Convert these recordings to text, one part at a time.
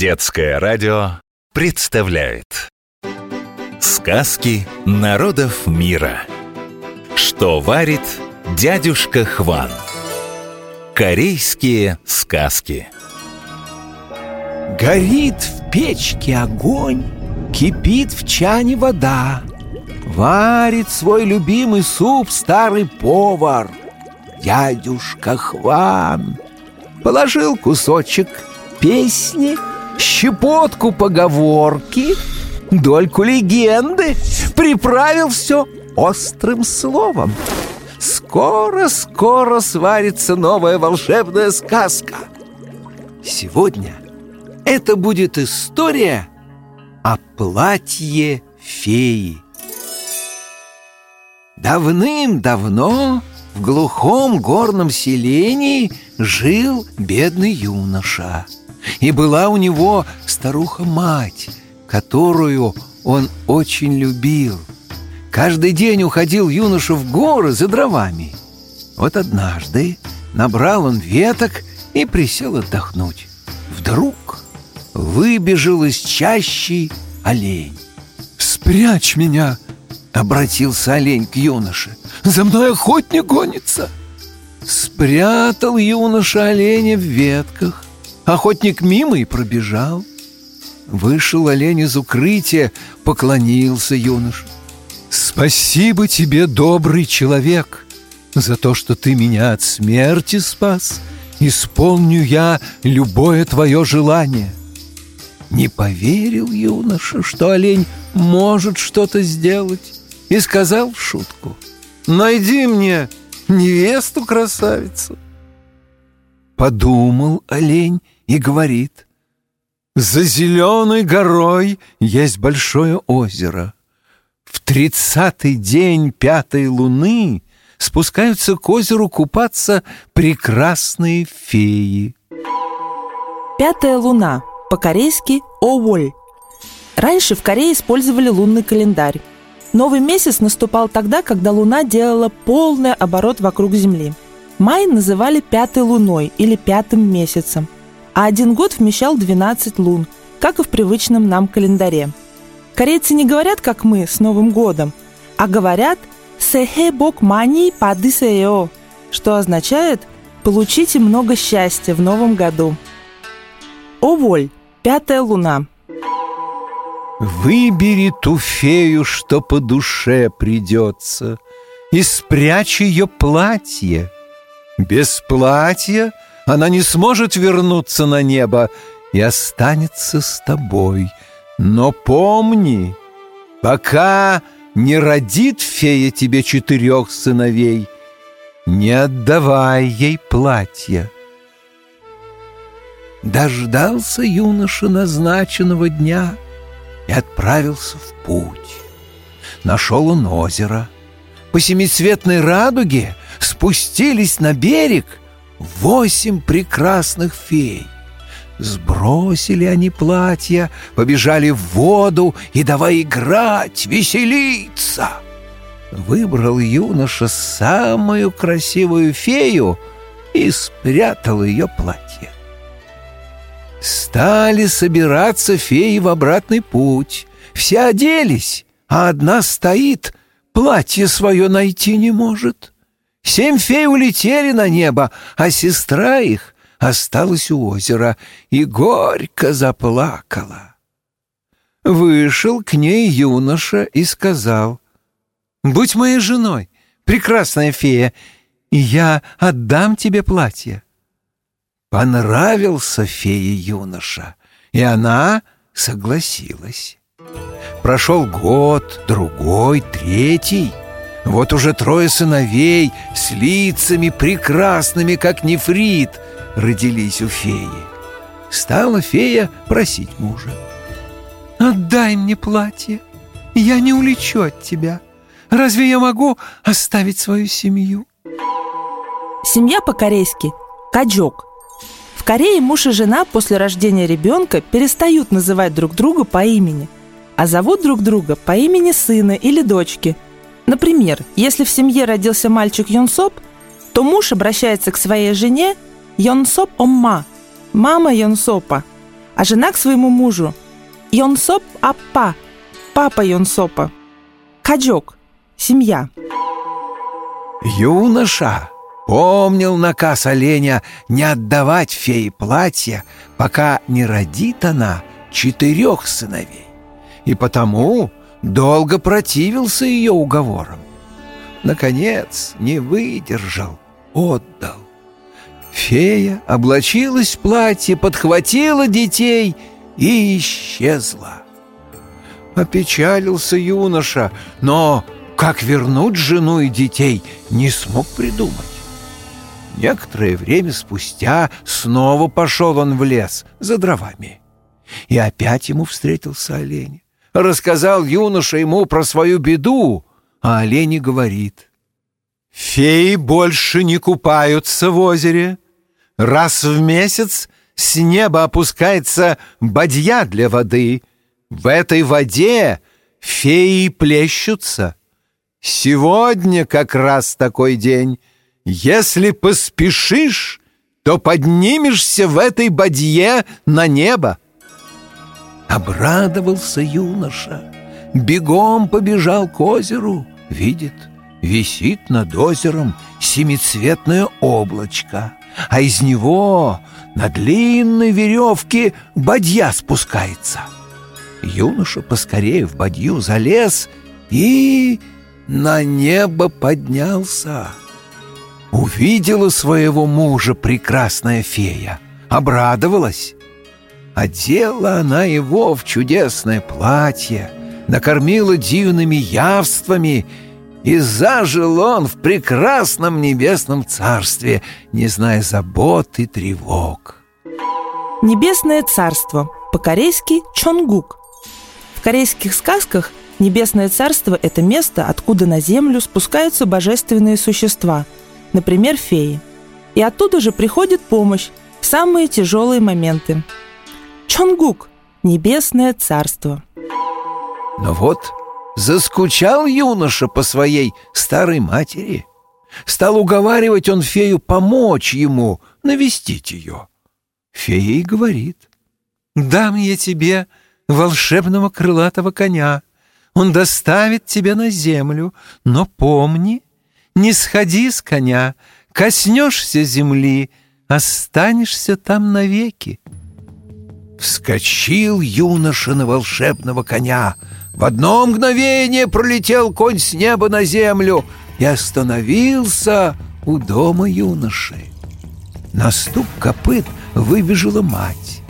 Детское радио представляет. Сказки народов мира. Что варит дядюшка Хван? Корейские сказки. Горит в печке огонь, кипит в чане вода. Варит свой любимый суп старый повар. Дядюшка Хван Положил кусочек песни, щепотку поговорки, дольку легенды, приправил все острым словом. Скоро-скоро сварится новая волшебная сказка. Сегодня это будет история о платье феи. Давным-давно в глухом горном селении жил бедный юноша – и была у него старуха-мать, которую он очень любил. Каждый день уходил юноша в горы за дровами. Вот однажды набрал он веток и присел отдохнуть. Вдруг выбежал из чащи олень. «Спрячь меня!» — обратился олень к юноше. «За мной охотник гонится!» Спрятал юноша оленя в ветках, Охотник мимо и пробежал. Вышел олень из укрытия, поклонился юнош. «Спасибо тебе, добрый человек, за то, что ты меня от смерти спас. Исполню я любое твое желание». Не поверил юноша, что олень может что-то сделать, и сказал в шутку, «Найди мне невесту-красавицу». Подумал олень и говорит, «За зеленой горой есть большое озеро. В тридцатый день пятой луны спускаются к озеру купаться прекрасные феи». Пятая луна, по-корейски «Оволь». Раньше в Корее использовали лунный календарь. Новый месяц наступал тогда, когда Луна делала полный оборот вокруг Земли – Май называли пятой луной или пятым месяцем, а один год вмещал 12 лун, как и в привычном нам календаре. Корейцы не говорят, как мы, с Новым годом, а говорят «Сэхэ бок мани падысэё», что означает «получите много счастья в Новом году». Оволь, пятая луна. Выбери ту фею, что по душе придется, и спрячь ее платье – без платья она не сможет вернуться на небо и останется с тобой. Но помни, пока не родит фея тебе четырех сыновей, не отдавай ей платье. Дождался юноша назначенного дня и отправился в путь. Нашел он озеро. По семицветной радуге спустились на берег восемь прекрасных фей. Сбросили они платья, побежали в воду и давай играть, веселиться. Выбрал юноша самую красивую фею и спрятал ее платье. Стали собираться феи в обратный путь. Все оделись, а одна стоит, платье свое найти не может. Семь фей улетели на небо, а сестра их осталась у озера и горько заплакала. Вышел к ней юноша и сказал, «Будь моей женой, прекрасная фея, и я отдам тебе платье». Понравился фее юноша, и она согласилась. Прошел год, другой, третий — вот уже трое сыновей с лицами прекрасными, как нефрит, родились у феи. Стала фея просить мужа. «Отдай мне платье, я не улечу от тебя. Разве я могу оставить свою семью?» Семья по-корейски – каджок. В Корее муж и жена после рождения ребенка перестают называть друг друга по имени, а зовут друг друга по имени сына или дочки – Например, если в семье родился мальчик Йонсоп, то муж обращается к своей жене Йонсоп Омма, мама Йонсопа. А жена к своему мужу Йонсоп Аппа, папа Йонсопа. Каджок, семья. Юноша помнил наказ оленя не отдавать фее платье, пока не родит она четырех сыновей. И потому долго противился ее уговорам. Наконец, не выдержал, отдал. Фея облачилась в платье, подхватила детей и исчезла. Опечалился юноша, но как вернуть жену и детей не смог придумать. Некоторое время спустя снова пошел он в лес за дровами. И опять ему встретился олень. Рассказал юноша ему про свою беду, а олень говорит. «Феи больше не купаются в озере. Раз в месяц с неба опускается бадья для воды. В этой воде феи плещутся. Сегодня как раз такой день. Если поспешишь, то поднимешься в этой бадье на небо. Обрадовался юноша, бегом побежал к озеру, видит, висит над озером семицветное облачко, а из него на длинной веревке бадья спускается. Юноша поскорее в бадью залез и на небо поднялся. Увидела своего мужа прекрасная фея, обрадовалась. Одела она его в чудесное платье, накормила дивными явствами, и зажил он в прекрасном небесном царстве, не зная забот и тревог. Небесное царство, по-корейски Чонгук. В корейских сказках Небесное царство – это место, откуда на землю спускаются божественные существа, например, феи. И оттуда же приходит помощь в самые тяжелые моменты. Чонгук – Небесное царство. Но вот заскучал юноша по своей старой матери. Стал уговаривать он фею помочь ему навестить ее. Фея и говорит, «Дам я тебе волшебного крылатого коня, он доставит тебя на землю, но помни, не сходи с коня, коснешься земли, останешься там навеки. Вскочил юноша на волшебного коня. В одно мгновение пролетел конь с неба на землю и остановился у дома юноши. На стук копыт выбежала мать.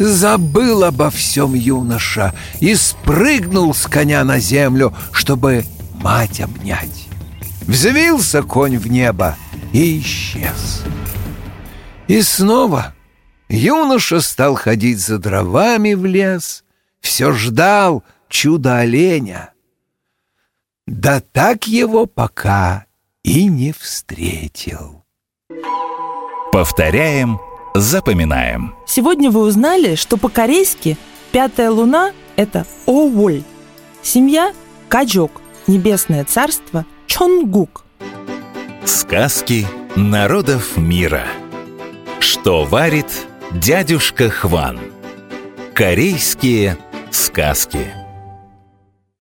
Забыл обо всем юноша и спрыгнул с коня на землю, чтобы мать обнять. Взвился конь в небо и исчез. И снова юноша стал ходить за дровами в лес, все ждал чуда оленя. Да так его пока и не встретил. Повторяем Запоминаем. Сегодня вы узнали, что по-корейски пятая луна – это Оуль, семья – Каджок, небесное царство – Чонгук. Сказки народов мира. Что варит дядюшка Хван? Корейские сказки.